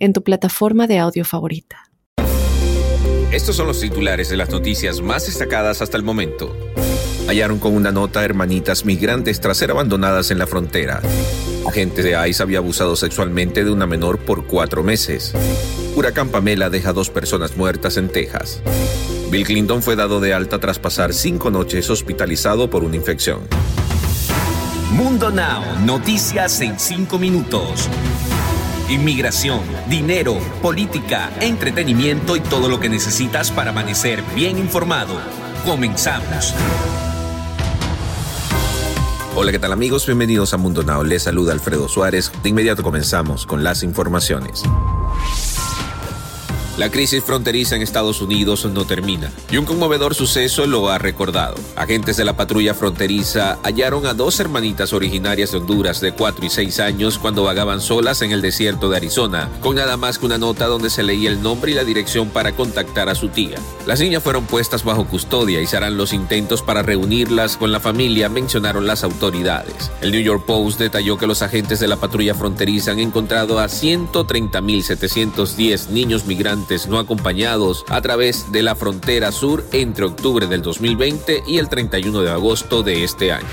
en tu plataforma de audio favorita. Estos son los titulares de las noticias más destacadas hasta el momento. Hallaron con una nota hermanitas migrantes tras ser abandonadas en la frontera. Agente de ICE había abusado sexualmente de una menor por cuatro meses. Huracán Pamela deja dos personas muertas en Texas. Bill Clinton fue dado de alta tras pasar cinco noches hospitalizado por una infección. Mundo Now, noticias en cinco minutos inmigración, dinero, política, entretenimiento y todo lo que necesitas para amanecer bien informado. Comenzamos. Hola, ¿qué tal amigos? Bienvenidos a Mundo Now. Les saluda Alfredo Suárez. De inmediato comenzamos con las informaciones. La crisis fronteriza en Estados Unidos no termina y un conmovedor suceso lo ha recordado. Agentes de la patrulla fronteriza hallaron a dos hermanitas originarias de Honduras de 4 y 6 años cuando vagaban solas en el desierto de Arizona, con nada más que una nota donde se leía el nombre y la dirección para contactar a su tía. Las niñas fueron puestas bajo custodia y se harán los intentos para reunirlas con la familia, mencionaron las autoridades. El New York Post detalló que los agentes de la patrulla fronteriza han encontrado a 130.710 niños migrantes no acompañados a través de la frontera sur entre octubre del 2020 y el 31 de agosto de este año.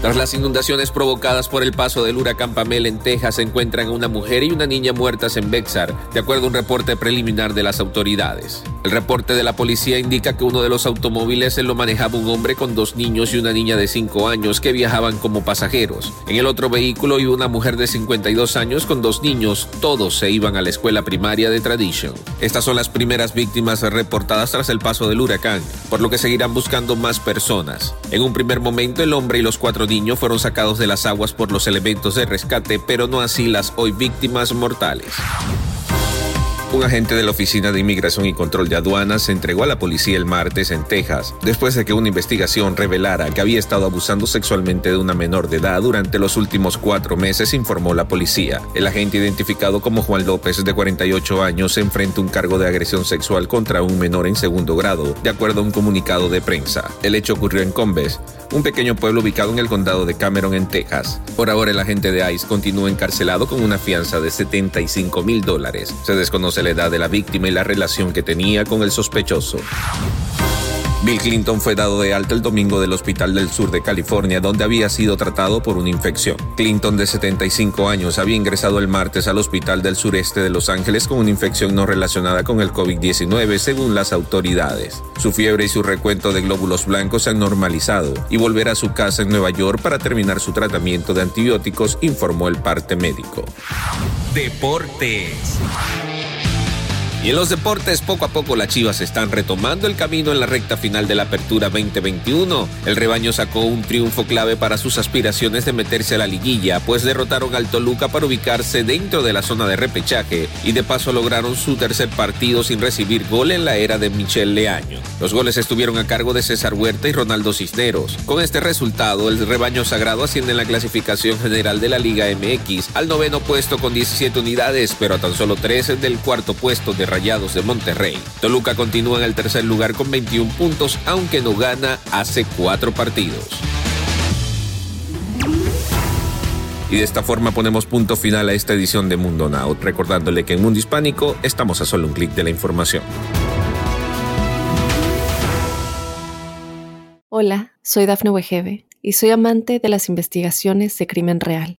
Tras las inundaciones provocadas por el paso del huracán Pamela en Texas, se encuentran una mujer y una niña muertas en Bexar, de acuerdo a un reporte preliminar de las autoridades. El reporte de la policía indica que uno de los automóviles lo manejaba un hombre con dos niños y una niña de 5 años que viajaban como pasajeros. En el otro vehículo iba una mujer de 52 años con dos niños, todos se iban a la escuela primaria de Tradition. Estas son las primeras víctimas reportadas tras el paso del huracán, por lo que seguirán buscando más personas. En un primer momento el hombre y los cuatro niños fueron sacados de las aguas por los elementos de rescate, pero no así las hoy víctimas mortales. Un agente de la Oficina de Inmigración y Control de Aduanas se entregó a la policía el martes en Texas, después de que una investigación revelara que había estado abusando sexualmente de una menor de edad durante los últimos cuatro meses, informó la policía. El agente identificado como Juan López, de 48 años, se enfrenta un cargo de agresión sexual contra un menor en segundo grado, de acuerdo a un comunicado de prensa. El hecho ocurrió en Combes, un pequeño pueblo ubicado en el condado de Cameron, en Texas. Por ahora, el agente de ICE continúa encarcelado con una fianza de 75 mil dólares. Se desconoce la edad de la víctima y la relación que tenía con el sospechoso. Bill Clinton fue dado de alta el domingo del Hospital del Sur de California, donde había sido tratado por una infección. Clinton, de 75 años, había ingresado el martes al Hospital del Sureste de Los Ángeles con una infección no relacionada con el COVID-19, según las autoridades. Su fiebre y su recuento de glóbulos blancos se han normalizado y volverá a su casa en Nueva York para terminar su tratamiento de antibióticos, informó el parte médico. Deportes. Y en los deportes, poco a poco las Chivas están retomando el camino en la recta final de la Apertura 2021. El rebaño sacó un triunfo clave para sus aspiraciones de meterse a la liguilla, pues derrotaron al Toluca para ubicarse dentro de la zona de repechaje y de paso lograron su tercer partido sin recibir gol en la era de Michel Leaño. Los goles estuvieron a cargo de César Huerta y Ronaldo Cisneros. Con este resultado, el rebaño sagrado asciende en la clasificación general de la Liga MX al noveno puesto con 17 unidades, pero a tan solo 13 del cuarto puesto de Rayados de Monterrey. Toluca continúa en el tercer lugar con 21 puntos, aunque no gana hace cuatro partidos. Y de esta forma ponemos punto final a esta edición de Mundo Now, recordándole que en Mundo Hispánico estamos a solo un clic de la información. Hola, soy Dafne Wegebe y soy amante de las investigaciones de crimen real.